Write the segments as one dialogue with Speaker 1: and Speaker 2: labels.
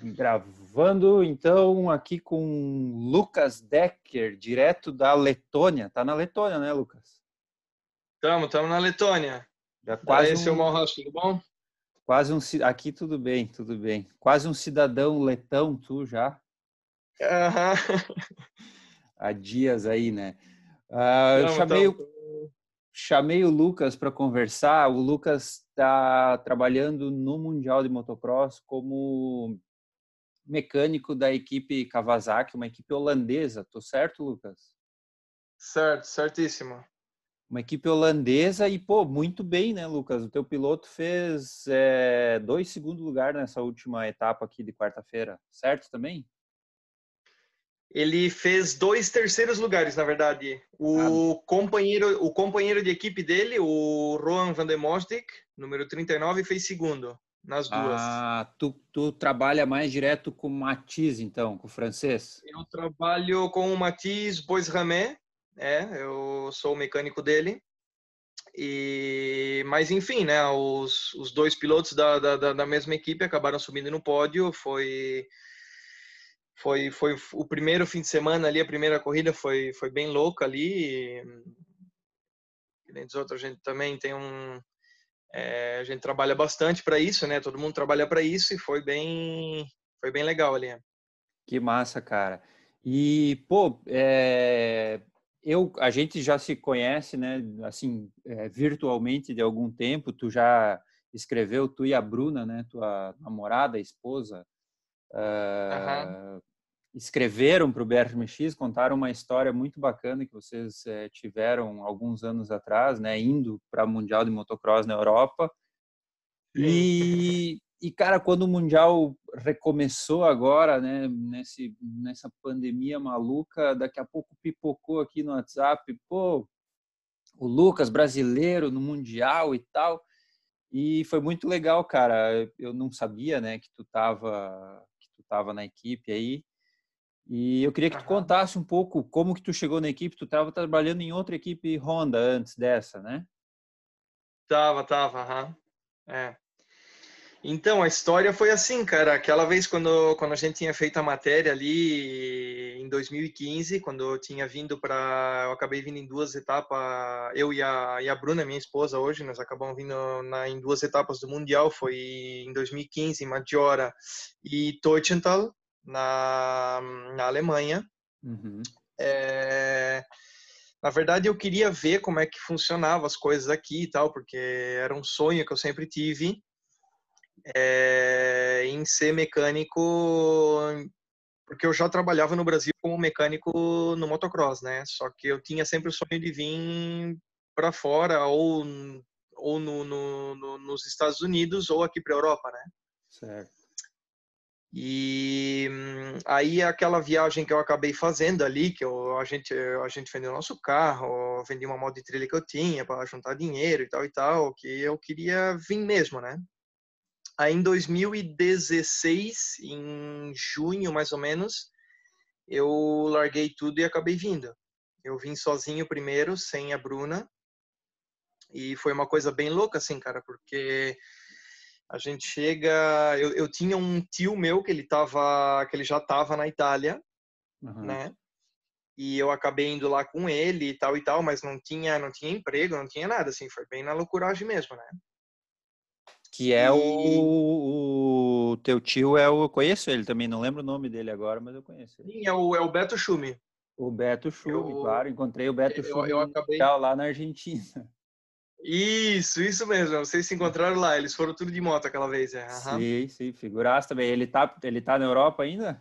Speaker 1: Gravando então aqui com Lucas Decker, direto da Letônia. Tá na Letônia, né, Lucas?
Speaker 2: Tamo, tamo na Letônia.
Speaker 1: Já quase
Speaker 2: Daí, um... seu Malhouse, tudo bom?
Speaker 1: Quase um aqui tudo bem, tudo bem. Quase um cidadão letão, tu já?
Speaker 2: Aham.
Speaker 1: Há dias aí, né? Uh, eu chamei, tamo. chamei o Lucas para conversar. O Lucas está trabalhando no Mundial de Motocross como mecânico da equipe Kawasaki, uma equipe holandesa. Tô certo, Lucas?
Speaker 2: Certo, certíssimo.
Speaker 1: Uma equipe holandesa e, pô, muito bem, né, Lucas? O teu piloto fez é, dois segundos lugar nessa última etapa aqui de quarta-feira, certo também?
Speaker 2: Ele fez dois terceiros lugares, na verdade. O ah. companheiro, o companheiro de equipe dele, o Rohan van der Mosdik, número 39, fez segundo nas duas.
Speaker 1: Ah, tu, tu trabalha mais direto com o Matisse, então, com o francês?
Speaker 2: Eu trabalho com o Matisse Boisramé, é, eu sou o mecânico dele. E, mas enfim, né, os, os dois pilotos da, da, da mesma equipe acabaram subindo no pódio. Foi, foi, foi o primeiro fim de semana ali, a primeira corrida foi, foi bem louca ali. E, nem dos outros, a gente também tem um, é, a gente trabalha bastante para isso, né? Todo mundo trabalha para isso e foi bem, foi bem legal ali.
Speaker 1: Que massa, cara. E pô, é, eu, a gente já se conhece, né? Assim, é, virtualmente de algum tempo. Tu já escreveu, tu e a Bruna, né? Tua namorada, esposa, uh, escreveram para o BRMX, contaram uma história muito bacana que vocês é, tiveram alguns anos atrás, né, indo para o Mundial de Motocross na Europa. E, e, cara, quando o Mundial recomeçou agora, né, nesse, nessa pandemia maluca, daqui a pouco pipocou aqui no WhatsApp, pô, o Lucas brasileiro no Mundial e tal. E foi muito legal, cara. Eu não sabia, né, que tu tava que tu tava na equipe aí. E eu queria que tu contasse um pouco como que tu chegou na equipe. Tu estava trabalhando em outra equipe Honda antes dessa, né?
Speaker 2: Tava, tava, aham. É. Então, a história foi assim, cara. Aquela vez quando, quando a gente tinha feito a matéria ali em 2015, quando eu tinha vindo para. Eu acabei vindo em duas etapas, eu e a, e a Bruna, minha esposa, hoje, nós acabamos vindo na, em duas etapas do Mundial. Foi em 2015, em Maggiora e Teuchenthal na, na Alemanha. Uhum. É, na verdade, eu queria ver como é que funcionava as coisas aqui e tal, porque era um sonho que eu sempre tive é, em ser mecânico, porque eu já trabalhava no Brasil como mecânico no motocross, né? Só que eu tinha sempre o sonho de vir para fora ou ou no, no, no, nos Estados Unidos ou aqui para a Europa, né?
Speaker 1: Certo.
Speaker 2: E aí aquela viagem que eu acabei fazendo ali, que eu, a gente a gente vendeu nosso carro, vendi uma moto de trilha que eu tinha para juntar dinheiro e tal e tal, que eu queria vir mesmo, né? Aí em 2016, em junho mais ou menos, eu larguei tudo e acabei vindo. Eu vim sozinho primeiro, sem a Bruna, e foi uma coisa bem louca assim, cara, porque a gente chega. Eu, eu tinha um tio meu que ele tava, que ele já estava na Itália, uhum. né? E eu acabei indo lá com ele e tal e tal, mas não tinha, não tinha emprego, não tinha nada, assim, foi bem na loucuragem mesmo, né?
Speaker 1: Que é e... o, o teu tio é o eu conheço ele também, não lembro o nome dele agora, mas eu conheço ele.
Speaker 2: Sim, é o, é o Beto Schumi.
Speaker 1: O Beto Schumi, eu... claro, encontrei o Beto Schumi
Speaker 2: eu, eu acabei...
Speaker 1: lá na Argentina.
Speaker 2: Isso, isso mesmo. Vocês se encontraram lá. Eles foram tudo de moto aquela vez. É.
Speaker 1: Uhum. Sim, sim, figuraça também. Ele tá, ele tá na Europa ainda?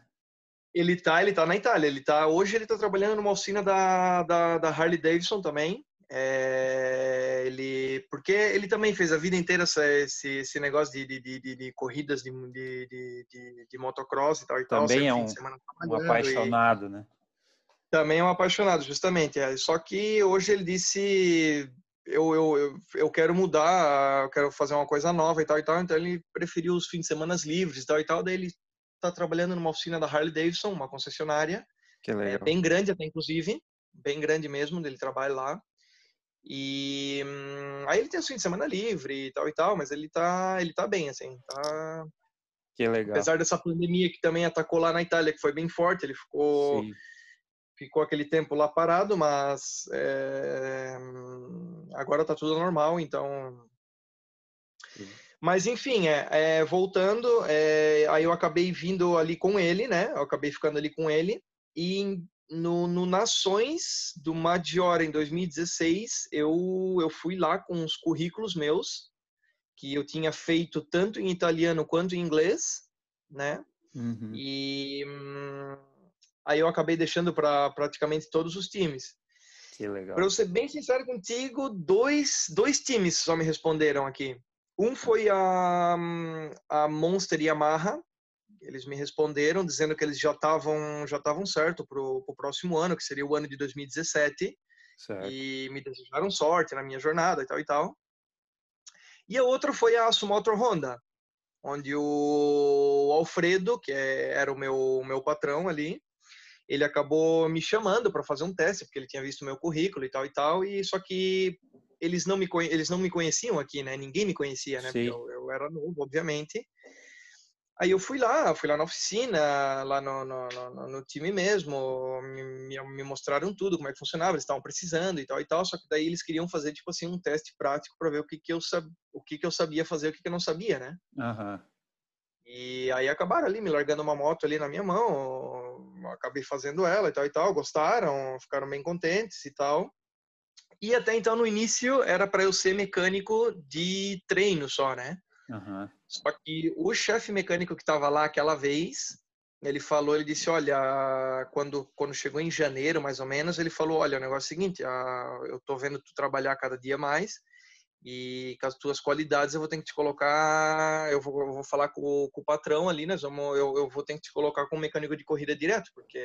Speaker 2: Ele tá, ele tá na Itália. Ele tá, hoje ele tá trabalhando numa oficina da, da, da Harley Davidson também. É, ele, porque ele também fez a vida inteira esse, esse negócio de, de, de, de corridas de, de, motocross e tal e
Speaker 1: também tal. Também é um, um apaixonado,
Speaker 2: e,
Speaker 1: né?
Speaker 2: Também é um apaixonado, justamente. É. Só que hoje ele disse eu, eu, eu, eu, quero mudar, eu quero fazer uma coisa nova e tal e tal, então ele preferiu os fins de semana livres e tal e tal, daí ele está trabalhando numa oficina da Harley Davidson, uma concessionária,
Speaker 1: que legal. É,
Speaker 2: bem grande até inclusive, bem grande mesmo, ele trabalha lá, e hum, aí ele tem os fins de semana livre e tal e tal, mas ele tá, ele tá bem, assim, tá,
Speaker 1: Que legal.
Speaker 2: Apesar dessa pandemia que também atacou lá na Itália, que foi bem forte, ele ficou Sim. Ficou aquele tempo lá parado, mas é, agora tá tudo normal, então. Sim. Mas enfim, é, é voltando, é, aí eu acabei vindo ali com ele, né? Eu acabei ficando ali com ele e no, no Nações do Maggiore em 2016 eu eu fui lá com os currículos meus que eu tinha feito tanto em italiano quanto em inglês, né? Uhum. E hum, aí eu acabei deixando para praticamente todos os times.
Speaker 1: Que legal.
Speaker 2: Para eu ser bem sincero contigo, dois, dois times só me responderam aqui. Um foi a, a Monster Yamaha. Eles me responderam dizendo que eles já estavam já estavam certo para o próximo ano, que seria o ano de 2017. Certo. E me desejaram sorte na minha jornada e tal e tal. E a outra foi a Sumotor Honda, onde o Alfredo, que é, era o meu, meu patrão ali, ele acabou me chamando para fazer um teste, porque ele tinha visto meu currículo e tal e tal, e só que eles não me, eles não me conheciam aqui, né? Ninguém me conhecia, né? Eu, eu era novo, obviamente. Aí eu fui lá, fui lá na oficina, lá no, no, no, no time mesmo, me, me, mostraram tudo, como é que funcionava, eles estavam precisando e tal e tal, só que daí eles queriam fazer, tipo assim, um teste prático para ver o que que eu, sab, o que que eu sabia fazer, o que que eu não sabia, né?
Speaker 1: Uhum.
Speaker 2: E aí acabaram ali me largando uma moto ali na minha mão, acabei fazendo ela e tal e tal, gostaram, ficaram bem contentes e tal. E até então, no início, era para eu ser mecânico de treino só, né?
Speaker 1: Uhum.
Speaker 2: Só que o chefe mecânico que estava lá aquela vez, ele falou, ele disse, olha, quando quando chegou em janeiro, mais ou menos, ele falou, olha, o negócio é o seguinte, ah, eu tô vendo tu trabalhar cada dia mais e com as tuas qualidades eu vou ter que te colocar, eu vou, eu vou falar com, com, o patrão ali, nós vamos, eu, eu vou ter que te colocar como mecânico de corrida direto, porque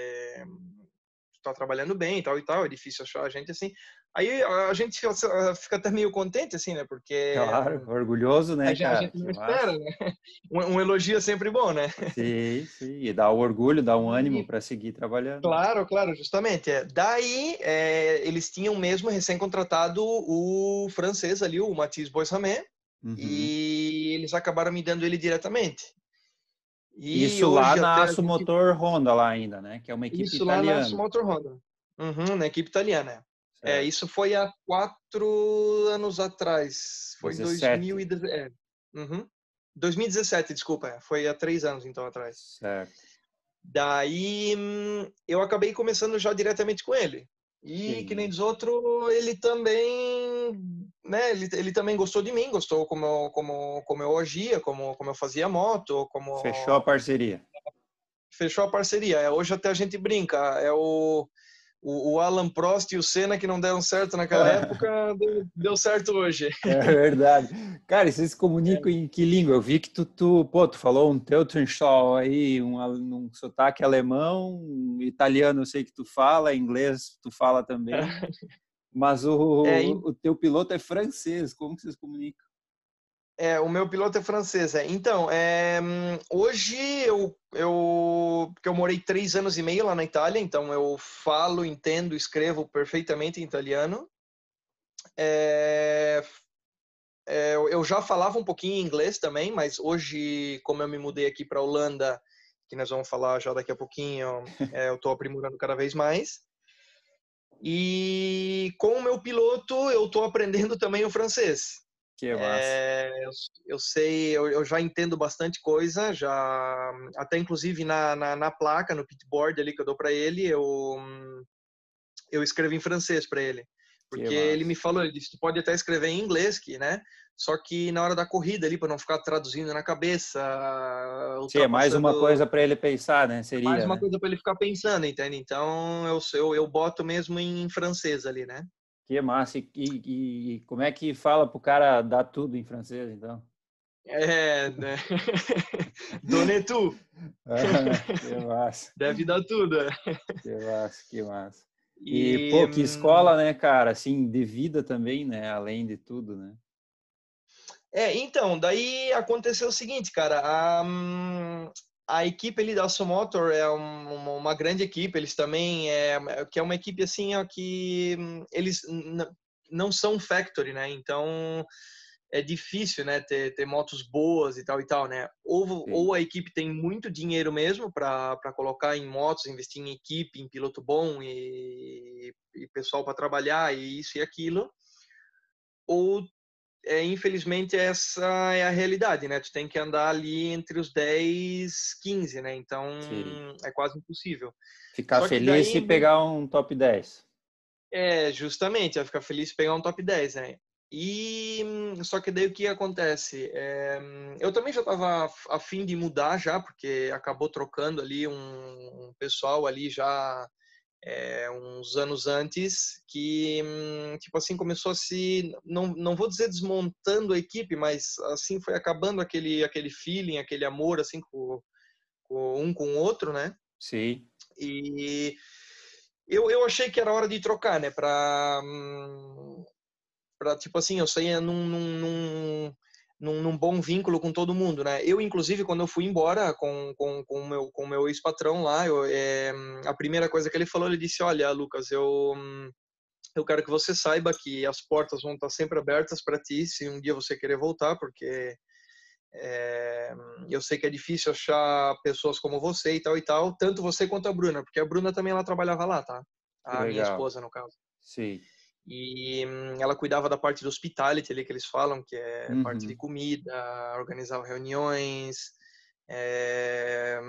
Speaker 2: tá trabalhando bem e tal e tal, é difícil achar a gente assim. Aí a gente fica até meio contente, assim, né? Porque.
Speaker 1: Claro, orgulhoso, né?
Speaker 2: A, cara? a gente não espera, né? Um, um, elogio é sempre bom, né?
Speaker 1: Sim, sim. E dá o orgulho, dá um ânimo para seguir trabalhando.
Speaker 2: Claro, claro, justamente. É. Daí, é, eles tinham mesmo recém-contratado o francês ali, o Mathieu Boisramé, uhum. e eles acabaram me dando ele diretamente.
Speaker 1: E Isso lá na Aço Motor Honda, lá ainda, né? Que é uma equipe
Speaker 2: Isso
Speaker 1: italiana.
Speaker 2: lá na Aço Motor Honda. Uhum, na equipe italiana. É, isso foi há quatro anos atrás. Foi em 2017. É. Uhum. 2017, desculpa. É. Foi há três anos, então, atrás.
Speaker 1: Certo.
Speaker 2: Daí, hum, eu acabei começando já diretamente com ele. E, Sim. que nem diz outro, ele também, né, ele, ele também gostou de mim, gostou como, como, como eu agia, como, como eu fazia moto, como...
Speaker 1: Fechou a parceria.
Speaker 2: Fechou a parceria. É, hoje até a gente brinca, é o o, Alan Prost e o Senna que não deram certo naquela época, deu, deu, certo hoje.
Speaker 1: É verdade. Cara, e vocês se comunicam é. em que língua? Eu vi que tu, tu, pô, tu falou um Teutenschau aí, um, um sotaque alemão, um italiano eu sei que tu fala, inglês tu fala também, mas o, é, o teu piloto é francês, como que vocês comunicam?
Speaker 2: É, o meu piloto é francês. É. Então, é, hoje eu, eu, porque eu morei três anos e meio lá na Itália, então eu falo, entendo, escrevo perfeitamente em italiano. É, é, eu já falava um pouquinho em inglês também, mas hoje, como eu me mudei aqui para a Holanda, que nós vamos falar já daqui a pouquinho, é, eu estou aprimorando cada vez mais. E com o meu piloto, eu estou aprendendo também o francês.
Speaker 1: Que massa.
Speaker 2: É, eu, eu, sei, eu, eu, já entendo bastante coisa, já até inclusive na, na, na placa, no pitboard ali que eu dou para ele, eu eu escrevo em francês para ele, porque ele me falou, ele disse, tu pode até escrever em inglês, que, né? Só que na hora da corrida ali para não ficar traduzindo na cabeça.
Speaker 1: Sim, é mais uma coisa para ele pensar, né? Seria.
Speaker 2: Mais uma
Speaker 1: né?
Speaker 2: coisa para ele ficar pensando, entende? Então eu, eu eu boto mesmo em francês ali, né?
Speaker 1: Que massa. E, e, e como é que fala para o cara dar tudo em francês, então?
Speaker 2: É, né? Done tu.
Speaker 1: Ah, que massa.
Speaker 2: Deve dar tudo. É.
Speaker 1: Que massa, que massa. E, e, pô, que escola, né, cara? Assim, de vida também, né? Além de tudo, né?
Speaker 2: É, então, daí aconteceu o seguinte, cara. Um, a equipe ali da Motor é uma, uma, grande equipe, eles também é que é uma equipe assim ó, que hum, eles não são factory, né? Então é difícil, né, ter, ter motos boas e tal e tal, né? Ou, ou a equipe tem muito dinheiro mesmo para colocar em motos, investir em equipe, em piloto bom e, e pessoal para trabalhar e isso e aquilo, ou é, infelizmente essa é a realidade, né? Tu tem que andar ali entre os 10, 15, né? Então Sim. é quase impossível.
Speaker 1: Ficar Só feliz daí... e pegar um top 10.
Speaker 2: É, justamente, vai ficar feliz e pegar um top 10, né? E só que daí o que acontece? É, eu também já estava a fim de mudar já, porque acabou trocando ali um, um pessoal ali já é, uns anos antes que tipo assim começou a se não, não vou dizer desmontando a equipe, mas assim foi acabando aquele aquele feeling, aquele amor assim com, com um com o outro, né?
Speaker 1: Sim.
Speaker 2: E eu, eu achei que era hora de trocar, né? Para para tipo assim, eu saía num, num, num, num, bom vínculo com todo mundo, né? Eu, inclusive, quando eu fui embora com, com, com o meu, com meu ex-patrão lá, eu, é, a primeira coisa que ele falou, ele disse, olha, Lucas, eu, eu quero que você saiba que as portas vão estar sempre abertas para ti, se um dia você querer voltar, porque é, eu sei que é difícil achar pessoas como você e tal e tal, tanto você quanto a Bruna, porque a Bruna também ela trabalhava lá, tá? A minha esposa, no caso.
Speaker 1: Sim
Speaker 2: e hum, ela cuidava da parte do hospitality ali que eles falam, que é uhum. parte de comida, organizar reuniões, é,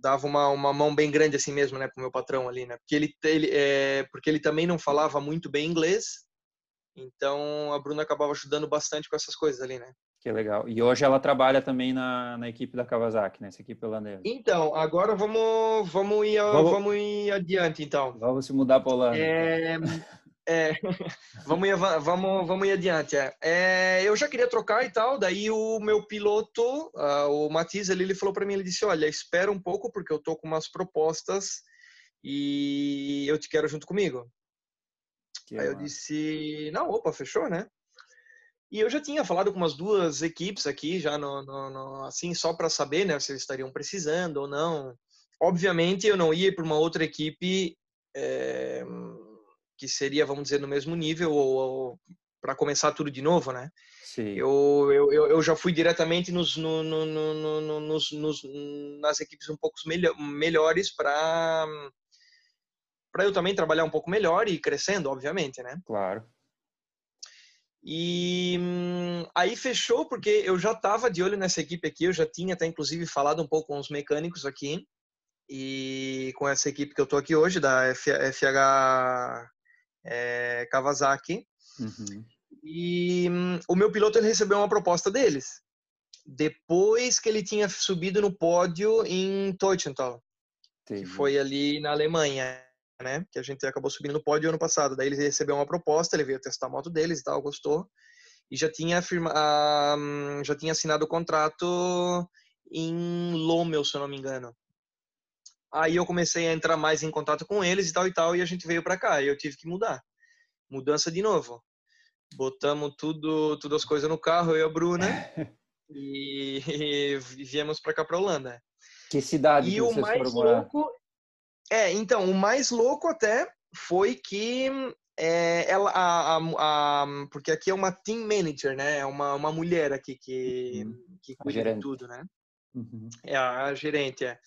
Speaker 2: dava uma, uma mão bem grande assim mesmo, né, pro meu patrão ali, né, porque ele, ele é, porque ele também não falava muito bem inglês, então a Bruna acabava ajudando bastante com essas coisas ali, né.
Speaker 1: Que legal. E hoje ela trabalha também na, na equipe da Kawasaki, nessa né? equipe holandesa.
Speaker 2: Então, agora vamos, vamos, ir, vamos, vamos ir adiante, então.
Speaker 1: Vamos se mudar para a Holanda.
Speaker 2: É, é, vamos, ir, vamos, vamos ir adiante. É. É, eu já queria trocar e tal, daí o meu piloto, uh, o Matias, ele, ele falou para mim, ele disse, olha, espera um pouco porque eu tô com umas propostas e eu te quero junto comigo. Que Aí eu disse, não, opa, fechou, né? E eu já tinha falado com umas duas equipes aqui, já no, no, no assim, só para saber, né, se eles estariam precisando ou não. Obviamente, eu não ia para uma outra equipe é, que seria, vamos dizer, no mesmo nível ou, para começar tudo de novo, né?
Speaker 1: Sim.
Speaker 2: Eu, eu, eu já fui diretamente nos, no, no, no, nos, nos, nas equipes um pouco melhor, melhores para para eu também trabalhar um pouco melhor e crescendo, obviamente, né?
Speaker 1: Claro.
Speaker 2: E aí fechou porque eu já estava de olho nessa equipe aqui, eu já tinha até inclusive falado um pouco com os mecânicos aqui e com essa equipe que eu tô aqui hoje da FH é, Kawasaki. Uhum. E hum, o meu piloto ele recebeu uma proposta deles depois que ele tinha subido no pódio em Teuthenthal, que foi ali na Alemanha, né? Que a gente acabou subindo no pódio ano passado. Daí ele recebeu uma proposta, ele veio testar a moto deles e tal, gostou e já tinha firma, uh, já tinha assinado o contrato em Lommel, se eu não me engano. Aí eu comecei a entrar mais em contato com eles e tal e tal, e a gente veio para cá. E eu tive que mudar. Mudança de novo. Botamos tudo, tudo as coisas no carro, eu e a Bruna, e, e viemos para cá para Holanda.
Speaker 1: Que cidade
Speaker 2: e
Speaker 1: que
Speaker 2: o mais louco É, então, o mais louco até foi que é, ela, a, a, a, porque aqui é uma team manager, né? É uma, uma mulher aqui que, uhum. que cuida de tudo, né? Uhum. É a, a gerente, é.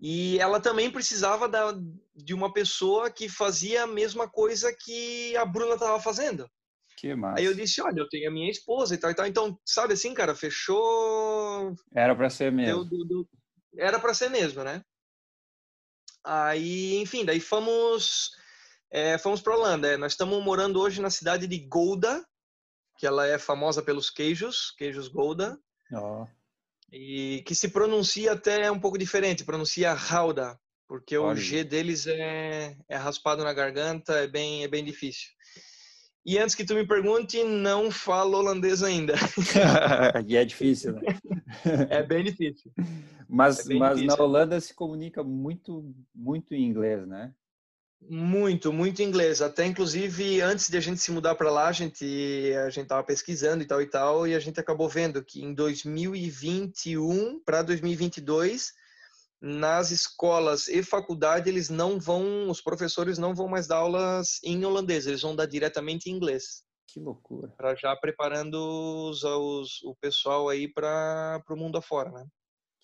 Speaker 2: E ela também precisava da, de uma pessoa que fazia a mesma coisa que a Bruna estava fazendo.
Speaker 1: Que massa.
Speaker 2: Aí eu disse, olha, eu tenho a minha esposa e tal e tal. Então, sabe assim, cara, fechou...
Speaker 1: Era para ser mesmo.
Speaker 2: Deu, deu, era para ser mesmo, né? Aí, enfim, daí fomos... É, fomos para Holanda. É, nós estamos morando hoje na cidade de Gouda, que ela é famosa pelos queijos, queijos Gouda.
Speaker 1: Oh
Speaker 2: e que se pronuncia até um pouco diferente, pronuncia Rauda, porque Olha. o G deles é, é raspado na garganta, é bem, é bem difícil. E antes que tu me pergunte, não falo holandês ainda.
Speaker 1: e é difícil, né?
Speaker 2: é bem difícil.
Speaker 1: Mas,
Speaker 2: é bem
Speaker 1: mas
Speaker 2: difícil.
Speaker 1: na Holanda se comunica muito, muito em inglês, né?
Speaker 2: Muito, muito inglês. Até inclusive antes de a gente se mudar para lá, a gente a gente tava pesquisando e tal e tal e a gente acabou vendo que em 2021 para 2022 nas escolas e faculdade eles não vão, os professores não vão mais dar aulas em holandês, eles vão dar diretamente em inglês.
Speaker 1: Que loucura.
Speaker 2: Para já preparando os, os, o pessoal aí para o mundo afora, né?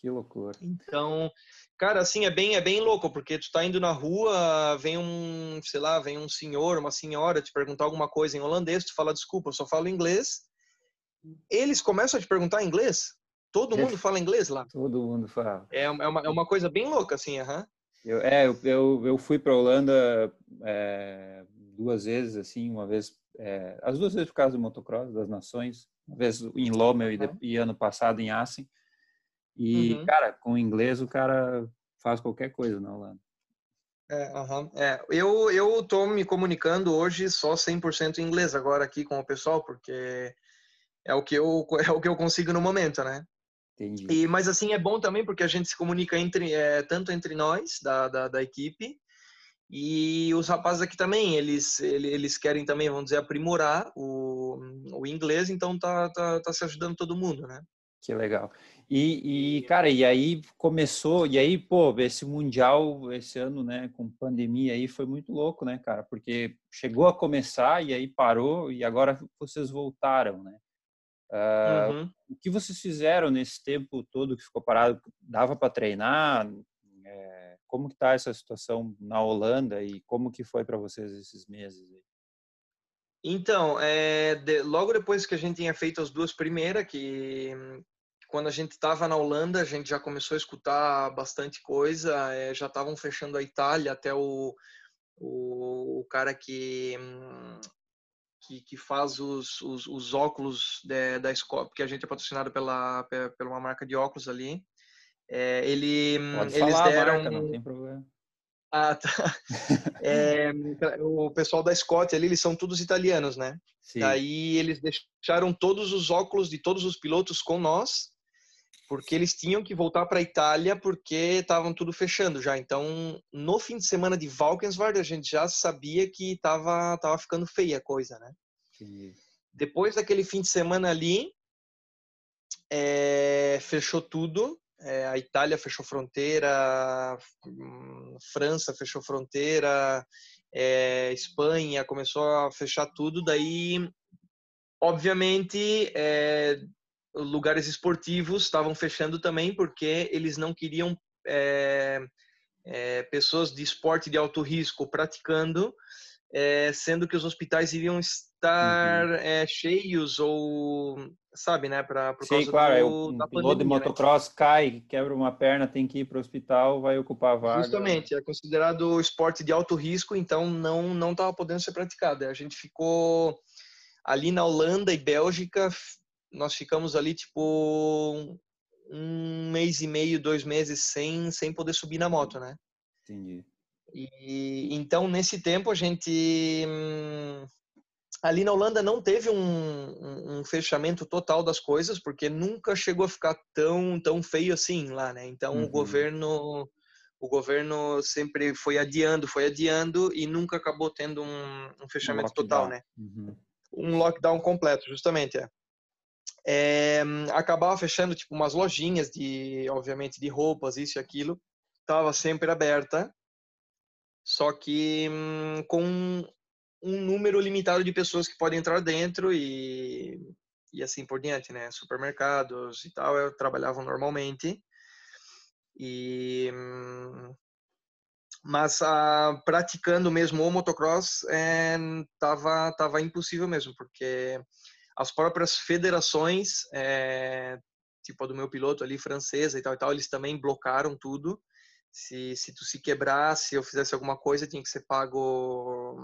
Speaker 1: Que loucura.
Speaker 2: Então, cara, assim, é bem, é bem louco, porque tu tá indo na rua, vem um, sei lá, vem um senhor, uma senhora te perguntar alguma coisa em holandês, tu fala, desculpa, eu só falo inglês. Eles começam a te perguntar em inglês. Todo mundo fala inglês lá.
Speaker 1: Todo mundo fala.
Speaker 2: É, é, uma, é uma coisa bem louca, assim, aham.
Speaker 1: Eu, é, eu, eu, eu fui para Holanda é, duas vezes, assim, uma vez, é, as duas vezes por causa do motocross das nações, uma vez em Lommel uhum. e, e, ano passado em Assen. E, uhum. cara, com inglês o cara faz qualquer coisa na Holanda.
Speaker 2: É, uhum. é, eu, eu tô me comunicando hoje só 100% em inglês agora aqui com o pessoal, porque é o que eu, é o que eu consigo no momento, né?
Speaker 1: Entendi.
Speaker 2: E, mas assim é bom também porque a gente se comunica entre é, tanto entre nós da, da, da, equipe e os rapazes aqui também eles eles querem também vamos dizer aprimorar o, o inglês então tá, tá, tá se ajudando todo mundo né
Speaker 1: que legal e, e cara e aí começou e aí pô esse mundial esse ano né com pandemia aí foi muito louco né cara porque chegou a começar e aí parou e agora vocês voltaram né Uh, uhum. O que vocês fizeram nesse tempo todo que ficou parado? Dava para treinar? É, como que está essa situação na Holanda e como que foi para vocês esses meses? Aí?
Speaker 2: Então, é, de, logo depois que a gente tinha feito as duas primeiras, que quando a gente estava na Holanda, a gente já começou a escutar bastante coisa, é, já estavam fechando a Itália, até o, o, o cara que que, que faz os, os, os óculos de, da escola, porque a gente é patrocinado pela, pela uma marca de óculos ali. É, ele,
Speaker 1: Pode eles deram. Marca, não tem problema.
Speaker 2: Ah, tá. É, o pessoal da Scott ali, eles são todos italianos, né? Sim. Daí eles deixaram todos os óculos de todos os pilotos com nós porque eles tinham que voltar para a Itália porque estavam tudo fechando já. Então, no fim de semana de Valkenswaard, a gente já sabia que estava tava ficando feia a coisa, né? Sim. Depois daquele fim de semana ali, é, fechou tudo. É, a Itália fechou fronteira, França fechou fronteira, é, Espanha começou a fechar tudo. Daí, obviamente, lugares esportivos estavam fechando também porque eles não queriam é, é, pessoas de esporte de alto risco praticando, é, sendo que os hospitais iriam estar uhum. cheios ou sabe, né, para por
Speaker 1: Sim, causa claro, do, um piloto pandemia, de né? motocross né? cai, quebra uma perna, tem que ir para o hospital, vai ocupar a vaga.
Speaker 2: Justamente, é considerado esporte de alto risco, então não não estava podendo ser praticado. A gente ficou ali na Holanda e Bélgica nós ficamos ali tipo um mês e meio, dois meses sem, sem poder subir na moto, né?
Speaker 1: Entendi.
Speaker 2: E então nesse tempo a gente ali na Holanda não teve um, um, fechamento total das coisas porque nunca chegou a ficar tão tão feio assim lá, né? Então uhum. o governo o governo sempre foi adiando, foi adiando e nunca acabou tendo um, um fechamento um total, né? Uhum. Um lockdown completo, justamente, é é, acabava fechando tipo umas lojinhas de, obviamente, de roupas, isso e aquilo, estava sempre aberta, só que hum, com um número limitado de pessoas que podem entrar dentro e, e assim por diante, né? Supermercados e tal, eu trabalhava normalmente. E hum, mas ah, praticando mesmo o motocross é, tava tava impossível mesmo porque as próprias federações, é, tipo a do meu piloto ali, francesa e tal e tal, eles também blocaram tudo. Se, se tu se quebrasse ou fizesse alguma coisa, tinha que ser pago.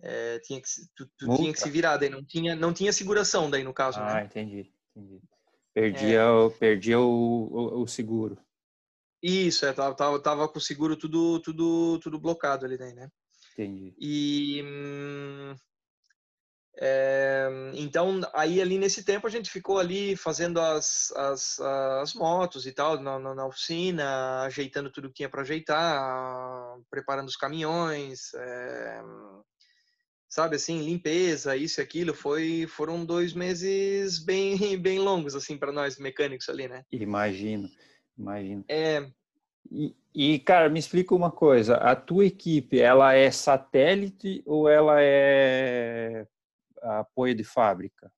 Speaker 2: É, tinha que, tu, tu tinha que se virar, daí não tinha, não tinha seguração daí no caso,
Speaker 1: ah,
Speaker 2: né?
Speaker 1: entendi, entendi. Perdia, é, o, perdia o, o, o, seguro.
Speaker 2: Isso, é, tava, tava, tava com o seguro tudo, tudo, tudo blocado ali daí, né?
Speaker 1: Entendi.
Speaker 2: E, hum, é, então, aí ali nesse tempo a gente ficou ali fazendo as, as, as motos e tal, na, na, na oficina, ajeitando tudo que tinha para ajeitar, preparando os caminhões, é, sabe assim, limpeza, isso e aquilo. Foi, foram dois meses bem, bem longos, assim, para nós mecânicos ali, né?
Speaker 1: Imagino, imagino.
Speaker 2: É,
Speaker 1: E, e, cara, me explica uma coisa: a tua equipe, ela é satélite ou ela é apoio de fábrica?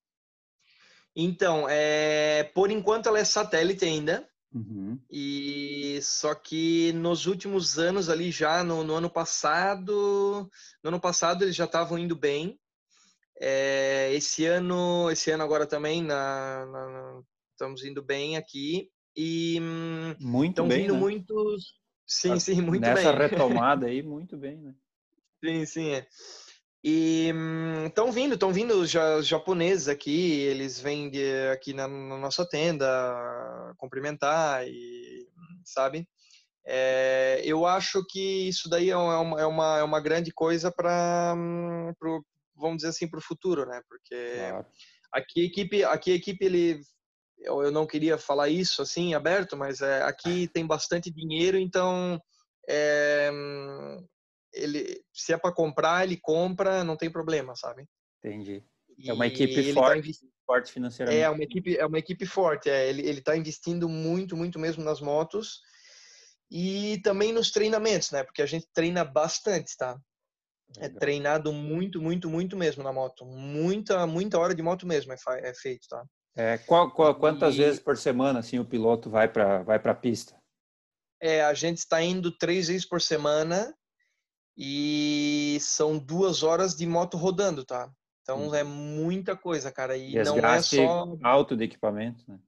Speaker 2: Então, é, por enquanto ela é satélite ainda.
Speaker 1: Uhum.
Speaker 2: E só que nos últimos anos ali já no, no ano passado, no ano passado eles já estavam indo bem. É, esse ano, esse ano agora também na, na, estamos indo bem aqui e
Speaker 1: hum, muito estão
Speaker 2: vindo
Speaker 1: né?
Speaker 2: muitos, sim, sim, muito
Speaker 1: Nessa
Speaker 2: bem.
Speaker 1: Nessa retomada aí, muito bem, né?
Speaker 2: Sim, sim. É. E estão hum, vindo, estão vindo os japoneses aqui, eles vêm aqui na, na, nossa tenda cumprimentar e sabe. É, eu acho que isso daí é uma, é uma, é uma grande coisa para, hum, vamos dizer assim, para o futuro, né? Porque claro. aqui a equipe, aqui a equipe ele eu, eu não queria falar isso assim aberto, mas é, aqui tem bastante dinheiro, então é, ele se é para comprar ele compra, não tem problema, sabe?
Speaker 1: Entendi. É uma equipe forte, tá forte financeiramente.
Speaker 2: É uma equipe, é uma equipe forte. É, ele ele está investindo muito, muito mesmo nas motos e também nos treinamentos, né? Porque a gente treina bastante, tá? É Legal. É treinado muito, muito, muito mesmo na moto. Muita, muita hora de moto mesmo é, é feito, tá?
Speaker 1: É, qual, qual, quantas e... vezes por semana assim o piloto vai para vai para a pista?
Speaker 2: É, a gente está indo três vezes por semana e são duas horas de moto rodando, tá? Então é muita coisa, cara. E
Speaker 1: Desgaste não é só alto de equipamento, né?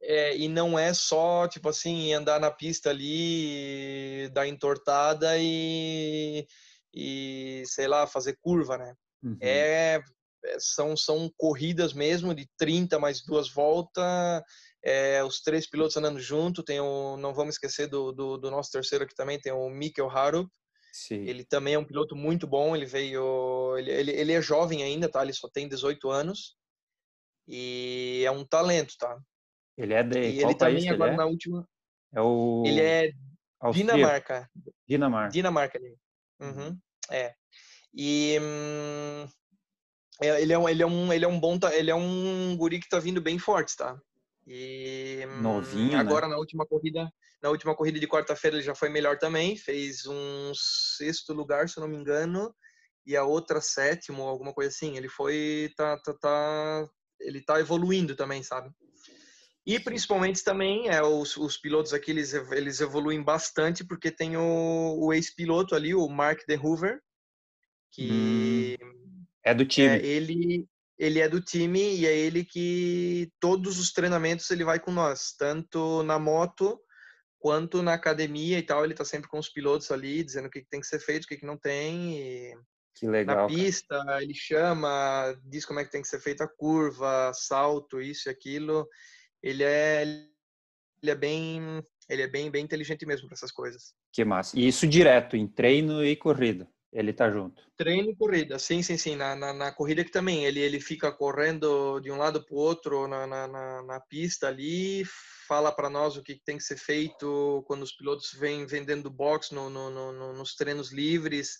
Speaker 2: É, e não é só tipo assim andar na pista ali, dar entortada e, e sei lá fazer curva, né? Uhum. É é, são, são corridas mesmo de 30 mais duas voltas, é, os três pilotos andando junto. Tem o, não vamos esquecer do, do, do nosso terceiro aqui também, tem o Mikkel Harup.
Speaker 1: Sim.
Speaker 2: Ele também é um piloto muito bom. Ele veio, ele, ele, ele é jovem ainda, tá? Ele só tem 18 anos e é um talento, tá?
Speaker 1: Ele é de
Speaker 2: e
Speaker 1: qual
Speaker 2: ele também agora
Speaker 1: é?
Speaker 2: na última.
Speaker 1: É o.
Speaker 2: Ele é Dinamarca.
Speaker 1: Dinamarca.
Speaker 2: Dinamarca. Uhum. É. E hum, é, ele é um, ele é um, ele é um bom, ele é um guri que tá vindo bem forte, tá? E
Speaker 1: novinho, né?
Speaker 2: agora
Speaker 1: né?
Speaker 2: na última corrida, na última corrida de quarta-feira ele já foi melhor também, fez um sexto lugar, se eu não me engano, e a outra sétimo, alguma coisa assim. Ele foi tá tá, tá ele tá evoluindo também, sabe? E principalmente também é os, os pilotos aqui eles, eles evoluem bastante porque tem o, o ex-piloto ali, o Mark De Hoover, que
Speaker 1: hum é do time.
Speaker 2: É, ele, ele é do time e é ele que todos os treinamentos ele vai com nós, tanto na moto quanto na academia e tal. Ele tá sempre com os pilotos ali, dizendo o que, tem que ser feito, o que, não tem. E
Speaker 1: que legal.
Speaker 2: Na pista, cara. ele chama, diz como é que tem que ser feita a curva, salto, isso e aquilo. Ele é, ele é bem, ele é bem, bem inteligente mesmo para essas coisas.
Speaker 1: Que massa. E isso direto em treino e corrida. Ele tá junto.
Speaker 2: Treino e corrida, sim, sim, sim. Na, na, na, corrida que também, ele, ele fica correndo de um lado para o outro na, na, na, pista ali, fala para nós o que tem que ser feito quando os pilotos vêm vendendo box no, no, no, nos treinos livres,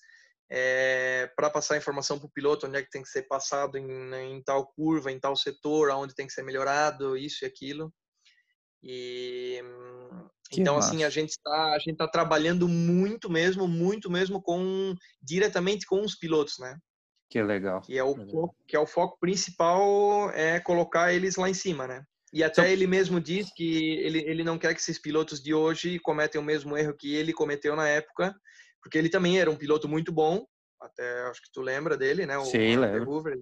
Speaker 2: é, para passar informação para o piloto onde é que tem que ser passado em, em tal curva, em tal setor, aonde tem que ser melhorado, isso e aquilo. E que então massa. assim a gente está a gente está trabalhando muito mesmo, muito mesmo com diretamente com os pilotos, né?
Speaker 1: Que legal.
Speaker 2: Que é o foco, que é o foco principal é colocar eles lá em cima, né? E até então, ele mesmo diz que ele, ele não quer que esses pilotos de hoje cometam o mesmo erro que ele cometeu na época, porque ele também era um piloto muito bom, até acho que tu lembra dele, né? O
Speaker 1: Sim, lembro.
Speaker 2: Hoover,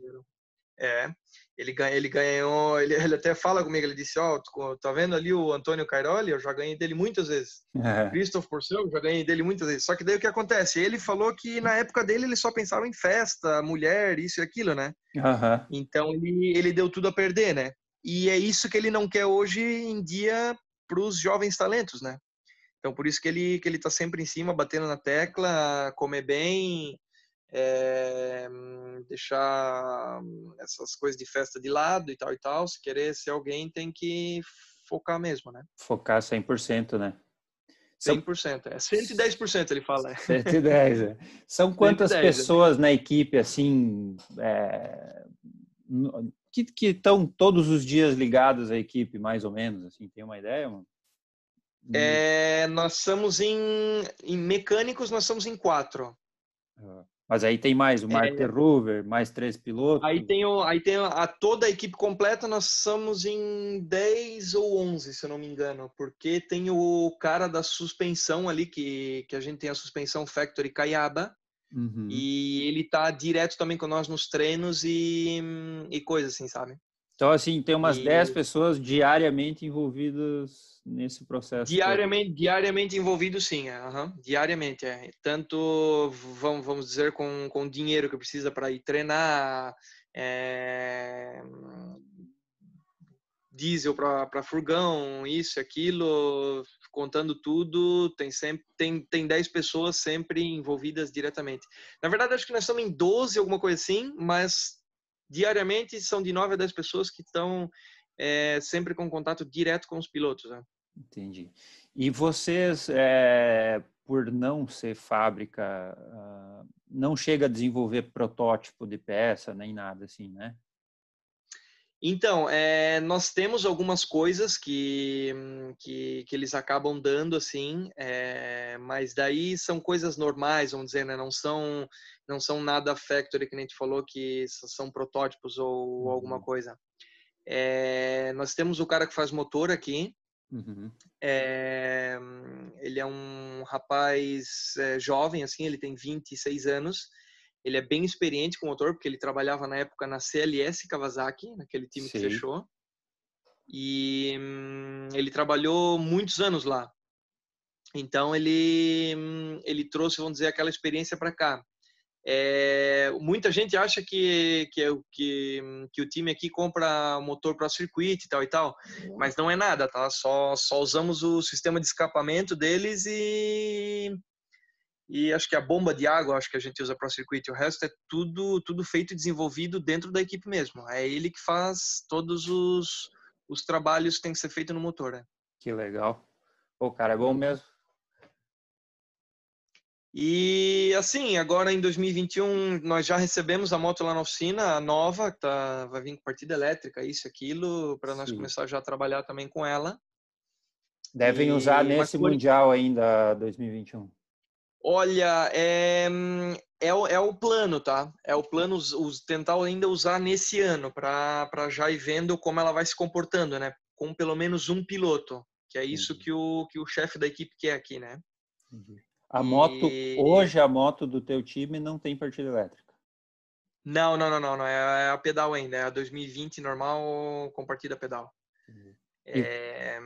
Speaker 2: é, ele, ganha, ele ganhou, ele, ele até fala comigo, ele disse, ó, oh, tá vendo ali o Antônio Cairoli? Eu já ganhei dele muitas vezes. É. Christoph Porcel, eu já ganhei dele muitas vezes. Só que daí o que acontece? Ele falou que na época dele ele só pensava em festa, mulher, isso e aquilo, né?
Speaker 1: Uhum.
Speaker 2: Então ele, ele deu tudo a perder, né? E é isso que ele não quer hoje em dia para os jovens talentos, né? Então por isso que ele que ele tá sempre em cima, batendo na tecla, comer bem, é, deixar essas coisas de festa de lado e tal e tal. Se querer ser alguém, tem que focar mesmo, né?
Speaker 1: Focar 100%, né?
Speaker 2: 100%, é 110% ele fala.
Speaker 1: 110, é. São quantas 110, é. pessoas é. na equipe, assim, é, que estão todos os dias ligados à equipe, mais ou menos, assim, tem uma ideia, mano?
Speaker 2: É, nós somos em, em mecânicos, nós somos em quatro.
Speaker 1: Ah, mas aí tem mais o Mark é, Ruver, mais três pilotos.
Speaker 2: Aí tem, o, aí tem a, toda a equipe completa, nós somos em 10 ou 11, se eu não me engano, porque tem o cara da suspensão ali, que, que a gente tem a suspensão Factory Caiaba, uhum. e ele tá direto também com nós nos treinos e, e coisas assim, sabe?
Speaker 1: Então, assim, tem umas e... 10 pessoas diariamente envolvidas nesse processo.
Speaker 2: Diariamente, todo. diariamente envolvido, sim. Uhum. Diariamente, é. Tanto, vamos, vamos dizer, com, com dinheiro que precisa para ir treinar, é... diesel para furgão, isso, aquilo, contando tudo, tem sempre tem, tem 10 pessoas sempre envolvidas diretamente. Na verdade, acho que nós estamos em 12, alguma coisa assim, mas diariamente são de 9 a 10 pessoas que estão é, sempre com contato direto com os pilotos. Né?
Speaker 1: Entendi. E vocês, é, por não ser fábrica, uh, não chega a desenvolver protótipo de peça nem nada assim, né?
Speaker 2: Então, é, nós temos algumas coisas que, que, que, eles acabam dando, assim, é, mas daí são coisas normais, vamos dizer, né? Não são, não são nada factory, que a gente falou, que são protótipos ou uhum. alguma coisa. É, nós temos o cara que faz motor aqui, uhum. ele é um rapaz jovem, assim, ele tem 26 anos, ele é bem experiente com motor, porque ele trabalhava na época na CLS Kawasaki, naquele time Sim. que fechou. E hum, ele trabalhou muitos anos lá. Então ele hum, ele trouxe, vamos dizer, aquela experiência para cá. É, muita gente acha que que, é que que o time aqui compra motor para circuito e tal e tal, mas não é nada, tá? Só só usamos o sistema de escapamento deles e e acho que a bomba de água, acho que a gente usa para o circuito, o resto é tudo tudo feito e desenvolvido dentro da equipe mesmo. É ele que faz todos os, os trabalhos que tem que ser feito no motor. Né?
Speaker 1: Que legal. O cara é bom mesmo.
Speaker 2: E assim, agora em 2021 nós já recebemos a moto lá na oficina, a nova, que tá, vai vir com partida elétrica, isso, aquilo, para nós começar já a trabalhar também com ela.
Speaker 1: Devem e... usar nesse Mundial ainda 2021.
Speaker 2: Olha, é, é, o, é o plano, tá? É o plano os, tentar ainda usar nesse ano para já ir vendo como ela vai se comportando, né? Com pelo menos um piloto, que é isso que o, que o chefe da equipe quer aqui, né?
Speaker 1: A moto, e... hoje a moto do teu time não tem partida elétrica?
Speaker 2: Não, não, não, não, não. É, é a pedal ainda, é a 2020 normal com partida pedal.
Speaker 1: É...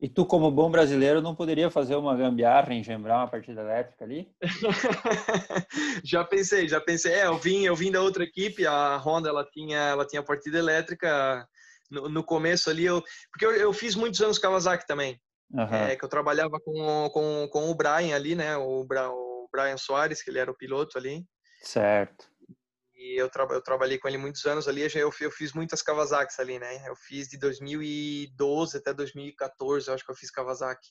Speaker 1: E tu, como bom brasileiro, não poderia fazer uma gambiarra, engembrar uma partida elétrica ali?
Speaker 2: já pensei, já pensei. É, eu vim, eu vim da outra equipe, a Honda, ela tinha, ela tinha partida elétrica no, no começo ali, eu, porque eu, eu, fiz muitos anos Kawasaki também, uhum. é, que eu trabalhava com, com, com o Brian ali, né, o, o Brian Soares, que ele era o piloto ali.
Speaker 1: Certo
Speaker 2: e eu, tra eu trabalhei com ele muitos anos ali, eu, eu fiz muitas Kawasaki ali, né? Eu fiz de 2012 até 2014, eu acho que eu fiz Kawasaki.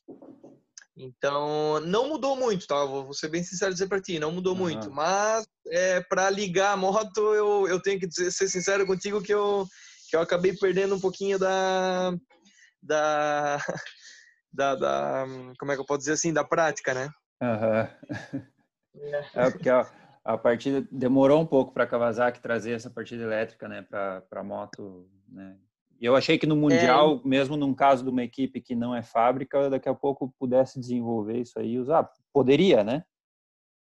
Speaker 2: Então, não mudou muito, tá? Vou ser bem sincero dizer para ti, não mudou uhum. muito. Mas, é, para ligar a moto, eu, eu tenho que dizer, ser sincero contigo que eu, que eu acabei perdendo um pouquinho da, da, da, da como é que eu posso dizer assim, da prática, né?
Speaker 1: Uhum. É. é porque, ó, a partida demorou um pouco para a Kawasaki trazer essa partida elétrica, né, para moto, né? E eu achei que no mundial, é. mesmo num caso de uma equipe que não é fábrica, daqui a pouco pudesse desenvolver isso aí, usar, poderia, né?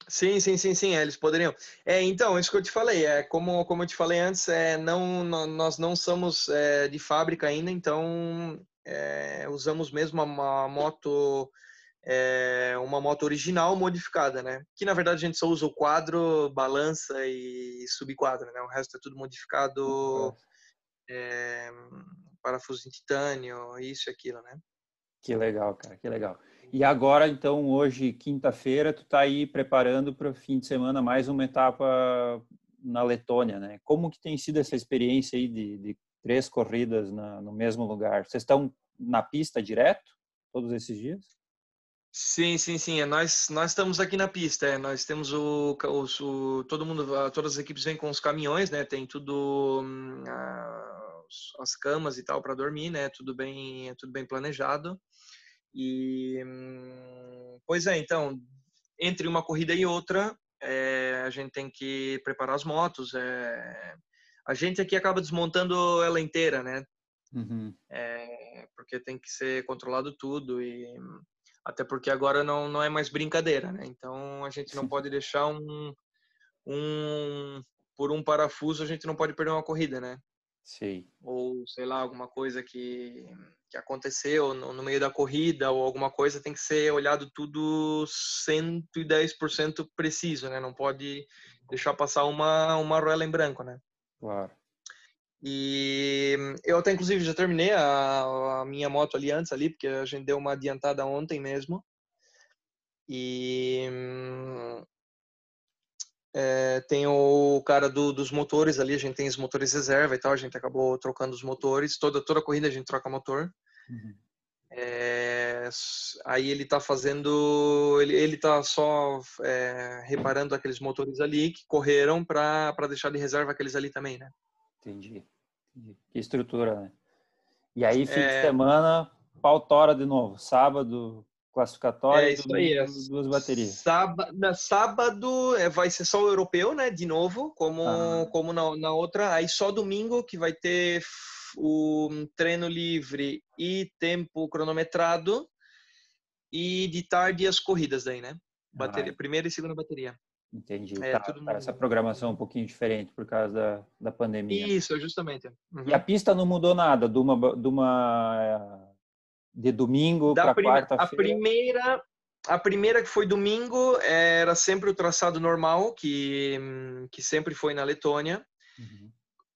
Speaker 2: Sim, sim, sim, sim, eles poderiam. É, então, isso que eu te falei, é como como eu te falei antes, é não nós não somos é, de fábrica ainda, então é, usamos mesmo uma moto é uma moto original modificada, né? Que na verdade a gente só usa o quadro, balança e subquadro, né? O resto é tudo modificado, é, parafuso em titânio, isso e aquilo, né?
Speaker 1: Que legal, cara, que legal. E agora, então, hoje, quinta-feira, tu tá aí preparando para o fim de semana mais uma etapa na Letônia, né? Como que tem sido essa experiência aí de, de três corridas na, no mesmo lugar? Vocês estão na pista direto todos esses dias?
Speaker 2: Sim, sim, sim. É, nós, nós estamos aqui na pista. É. Nós temos o, o, o, todo mundo, todas as equipes vêm com os caminhões, né? Tem tudo hum, as camas e tal para dormir, né? Tudo bem, tudo bem planejado. E, hum, pois é, então, entre uma corrida e outra, é, a gente tem que preparar as motos. É, a gente aqui acaba desmontando ela inteira, né? Uhum. É, porque tem que ser controlado tudo e até porque agora não, não é mais brincadeira, né? Então a gente não pode deixar um, um por um parafuso a gente não pode perder uma corrida, né?
Speaker 1: Sim.
Speaker 2: Ou sei lá alguma coisa que que aconteceu no, no meio da corrida ou alguma coisa tem que ser olhado tudo 110% preciso, né? Não pode deixar passar uma uma roela em branco, né?
Speaker 1: Claro.
Speaker 2: E eu até inclusive já terminei a, a, minha moto ali antes ali, porque a gente deu uma adiantada ontem mesmo. E é, tem o cara do, dos motores ali, a gente tem os motores reserva e tal, a gente acabou trocando os motores. Toda toda corrida a gente troca motor. Uhum. É, aí ele tá fazendo, ele, ele tá só é, reparando aqueles motores ali que correram para deixar de reserva aqueles ali também, né?
Speaker 1: Entendi. Que estrutura, né? E aí, fim é... de semana, pau tora de novo. Sábado, classificatório, é isso aí, é. duas baterias.
Speaker 2: Sábado, na sábado é, vai ser só o europeu, né? De novo, como, ah. como na, na outra. Aí só domingo que vai ter o treino livre e tempo cronometrado. E de tarde as corridas daí, né? Bateria, ah. Primeira e segunda bateria.
Speaker 1: Entendi. É, tá, tudo essa programação é um pouquinho diferente por causa da, da pandemia.
Speaker 2: Isso, justamente.
Speaker 1: Uhum. E a pista não mudou nada de uma, de, uma, de domingo para prim quarta-feira?
Speaker 2: A primeira, a primeira que foi domingo era sempre o traçado normal, que, que sempre foi na Letônia. Uhum.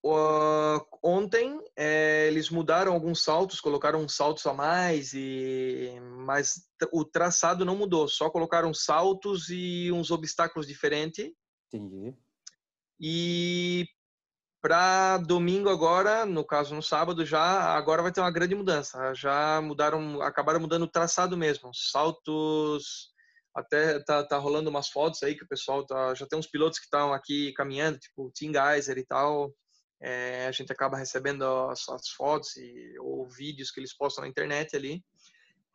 Speaker 2: Uh, ontem é, eles mudaram alguns saltos, colocaram saltos a mais, e mas o traçado não mudou, só colocaram saltos e uns obstáculos diferentes.
Speaker 1: Entendi.
Speaker 2: E para domingo agora, no caso no sábado já, agora vai ter uma grande mudança. Já mudaram, acabaram mudando o traçado mesmo. Saltos, até tá, tá rolando umas fotos aí que o pessoal tá, já tem uns pilotos que estão aqui caminhando, tipo Tim Geyser e tal. É, a gente acaba recebendo as, as, fotos e, ou vídeos que eles postam na internet ali.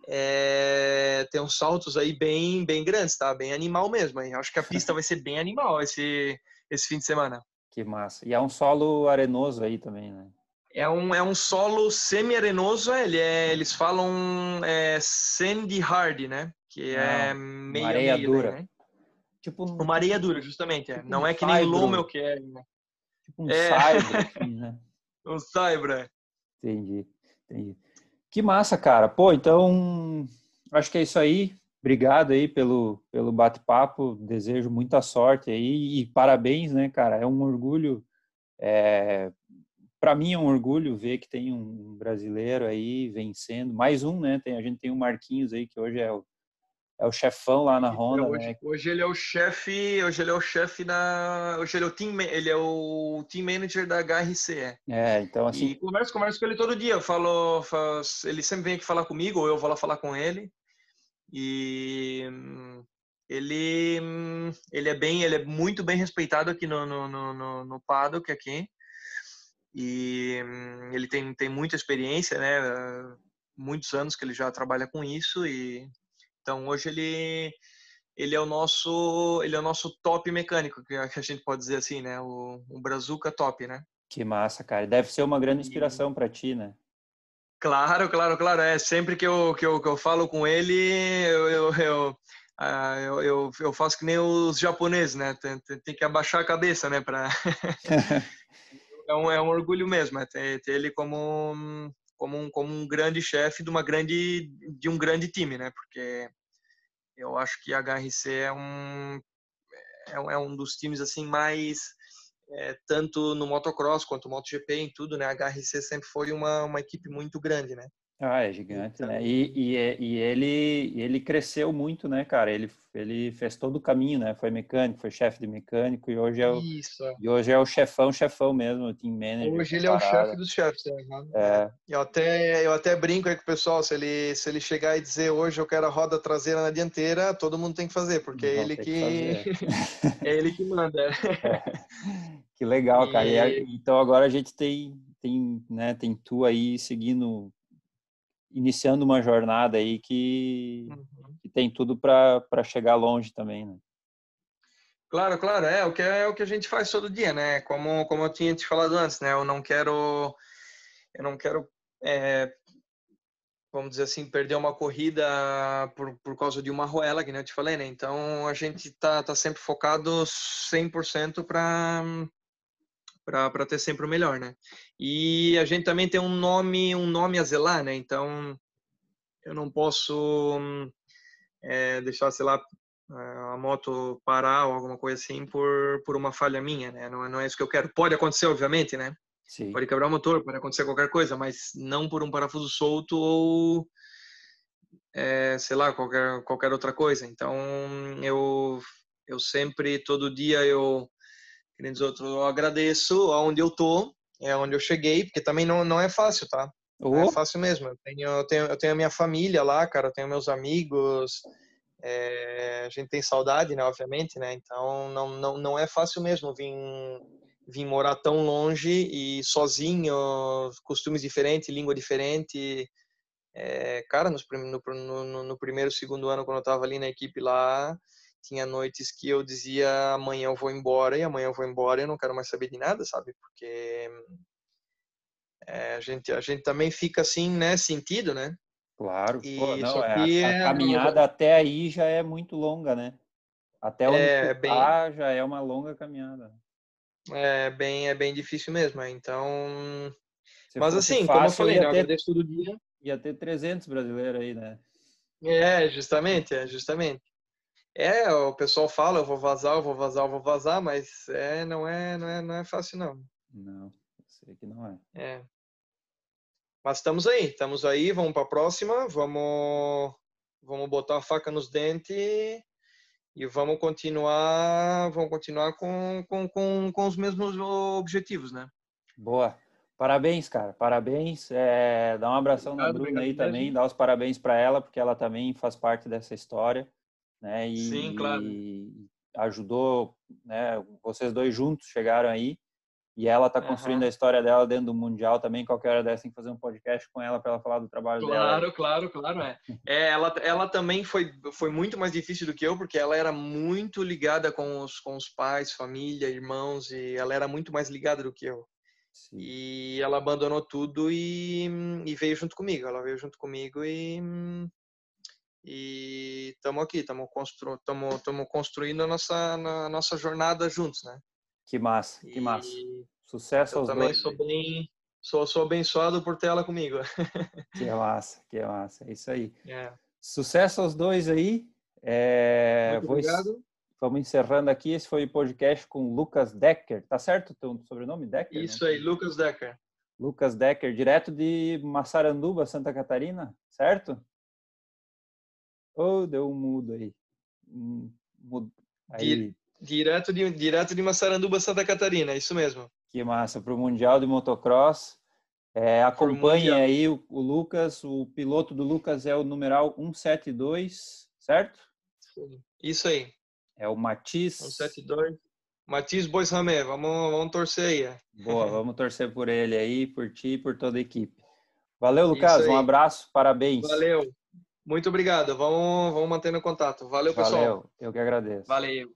Speaker 2: É, tem uns saltos aí bem bem grandes, tá? Bem animal mesmo. Hein? Acho que a pista vai ser bem animal esse, esse fim de semana.
Speaker 1: Que massa. E é um solo arenoso aí também, né?
Speaker 2: É um, é um solo semi-arenoso, ele é, eles falam é, sandy hard, né? Que é meio
Speaker 1: areia meio, dura. Né?
Speaker 2: Tipo um, uma areia dura, justamente. É. Tipo Não um é que nem o Lommel que é. Né?
Speaker 1: Tipo um é. Saibra, assim, né?
Speaker 2: um Saibra.
Speaker 1: Entendi, entendi. Que massa, cara. Pô, então acho que é isso aí. Obrigado aí pelo, pelo bate-papo. Desejo muita sorte aí e parabéns, né, cara? É um orgulho. É, para mim é um orgulho ver que tem um brasileiro aí vencendo. Mais um, né? Tem, a gente tem o Marquinhos aí, que hoje é o é o chefão lá na Honda,
Speaker 2: hoje,
Speaker 1: né?
Speaker 2: Hoje ele é o chefe, hoje ele é o chefe na, hoje ele é o team, ele é o team manager da HRC.
Speaker 1: É, é então assim.
Speaker 2: E converso, converso com ele todo dia. Eu falo, faz, ele sempre vem aqui falar comigo, ou eu vou lá falar com ele. E ele, ele é bem, ele é muito bem respeitado aqui no no, no, no paddock aqui. E ele tem, tem muita experiência, né? Muitos anos que ele já trabalha com isso e então hoje ele ele é o nosso ele é o nosso top mecânico que a gente pode dizer assim, né? O, o Brazuca top, né?
Speaker 1: Que massa, cara. Deve ser uma grande inspiração para ti, né?
Speaker 2: Claro, claro, claro. É sempre que eu que eu, que eu falo com ele, eu eu, eu, uh, eu, eu, eu, faço que nem os japoneses, né? Tem, tem que abaixar a cabeça, né? Para é, um, é um orgulho mesmo, é ter, ter ele como como um, como um grande chefe de uma grande de um grande time, né? Porque eu acho que a HRC é um é, é um dos times assim mais é, tanto no motocross quanto no MotoGP em tudo, né? A HRC sempre foi uma, uma equipe muito grande, né?
Speaker 1: Ah, é gigante, né? então? E, e, é, e, ele, ele cresceu muito, né, cara? Ele, ele fez todo o caminho, né? Foi mecânico, foi chefe de mecânico e hoje é o, Isso. E hoje é o chefão, chefão mesmo, o team manager.
Speaker 2: Hoje ele é o chefe dos chefes, né? É. Eu até, eu até brinco aí com o pessoal, se ele, se ele chegar e dizer hoje eu quero a roda traseira na dianteira, todo mundo tem que fazer, porque é ele que, que é ele que manda. É.
Speaker 1: Que legal, cara. E... então agora a gente tem, tem, né, tem tu aí seguindo iniciando uma jornada aí que, uhum. que tem tudo para chegar longe também, né?
Speaker 2: Claro, claro, é o que é o que a gente faz todo dia, né? Como como eu tinha te falado antes, né? Eu não quero eu não quero é, vamos dizer assim perder uma corrida por, por causa de uma roela, que nem eu te falei, né? Então a gente tá tá sempre focado 100% para para ter sempre o melhor, né? E a gente também tem um nome um nome a zelar, né? Então eu não posso é, deixar, sei lá, a moto parar ou alguma coisa assim por, por uma falha minha, né? Não, é, não é isso que eu quero. Pode acontecer, obviamente, né? Sim. Pode quebrar o motor, pode acontecer qualquer coisa, mas não por um parafuso solto ou, é, sei lá, qualquer, qualquer outra coisa. Então, eu, eu sempre, todo dia, eu, querendo dizer outro, eu agradeço aonde eu tô, é onde eu cheguei, porque também não, não é fácil, tá? Não é fácil mesmo. Eu tenho, eu, tenho, eu tenho a minha família lá, cara, eu tenho meus amigos, é, a gente tem saudade, né, obviamente, né? Então não, não, não é fácil mesmo vir, vir morar tão longe e sozinho, costumes diferentes, língua diferente. É, cara, no, no, no, no primeiro, segundo ano, quando eu estava ali na equipe lá, tinha noites que eu dizia amanhã eu vou embora e amanhã eu vou embora e eu não quero mais saber de nada, sabe? Porque é, a gente a gente também fica assim, né, sentido, né?
Speaker 1: Claro, e, Pô, não, é, a, a, é caminhada até aí já é muito longa, né? Até onde é, bem, tá, já é uma longa caminhada.
Speaker 2: É bem, é bem difícil mesmo, então... Se Mas assim, fácil, como eu falei, ia
Speaker 1: ter, todo dia... Ia ter 300 brasileiros aí, né?
Speaker 2: É, justamente, é, justamente. É, o pessoal fala, eu vou vazar, eu vou vazar, eu vou vazar, mas é, não é, não é, não é fácil não.
Speaker 1: Não, sei que não é.
Speaker 2: É. Mas estamos aí, estamos aí, vamos para a próxima, vamos, vamos botar a faca nos dentes e vamos continuar, vamos continuar com, com, com, com os mesmos objetivos, né?
Speaker 1: Boa. Parabéns, cara. Parabéns. É, dá um abração obrigado, na Bruna aí também. Dá os parabéns para ela, porque ela também faz parte dessa história. Né? E,
Speaker 2: Sim, claro.
Speaker 1: E ajudou, né? Vocês dois juntos chegaram aí. E ela está construindo uhum. a história dela dentro do Mundial também. Qualquer hora dessa tem que fazer um podcast com ela para ela falar do trabalho
Speaker 2: claro,
Speaker 1: dela.
Speaker 2: Claro, claro, claro. É. é. ela, ela também foi, foi muito mais difícil do que eu, porque ela era muito ligada com os, com os pais, família, irmãos, e ela era muito mais ligada do que eu. Sim. E ela abandonou tudo e, e veio junto comigo. Ela veio junto comigo e e estamos aqui, estamos constru, construindo a nossa, a nossa jornada juntos, né?
Speaker 1: Que massa, que e massa. Sucesso aos
Speaker 2: também
Speaker 1: dois.
Speaker 2: Sou bem, sou, sou abençoado por ter ela comigo.
Speaker 1: que massa, que massa. É isso aí. É. Sucesso aos dois aí. É,
Speaker 2: Muito obrigado.
Speaker 1: Vamos encerrando aqui. Esse foi o podcast com Lucas Decker. Tá certo o teu sobrenome? Decker?
Speaker 2: Isso aí, Lucas Decker.
Speaker 1: Lucas Decker, direto de Massaranduba, Santa Catarina, certo? Oh, deu um mudo aí. Um, mudo.
Speaker 2: aí. Direto de, direto de Massaranduba, Santa Catarina, é isso mesmo.
Speaker 1: Que massa, para o Mundial de Motocross. É, acompanhe aí o, o, Lucas, o piloto do Lucas é o numeral 172, certo?
Speaker 2: Isso aí.
Speaker 1: É o Matiz.
Speaker 2: 172. Matiz Boisramé, vamos, vamos torcer aí. É.
Speaker 1: Boa, vamos torcer por ele aí, por ti e por toda a equipe. Valeu, Lucas, um abraço, parabéns.
Speaker 2: Valeu. Muito obrigado. Vamos, vamos mantendo contato. Valeu, pessoal. Valeu,
Speaker 1: eu que agradeço.
Speaker 2: Valeu.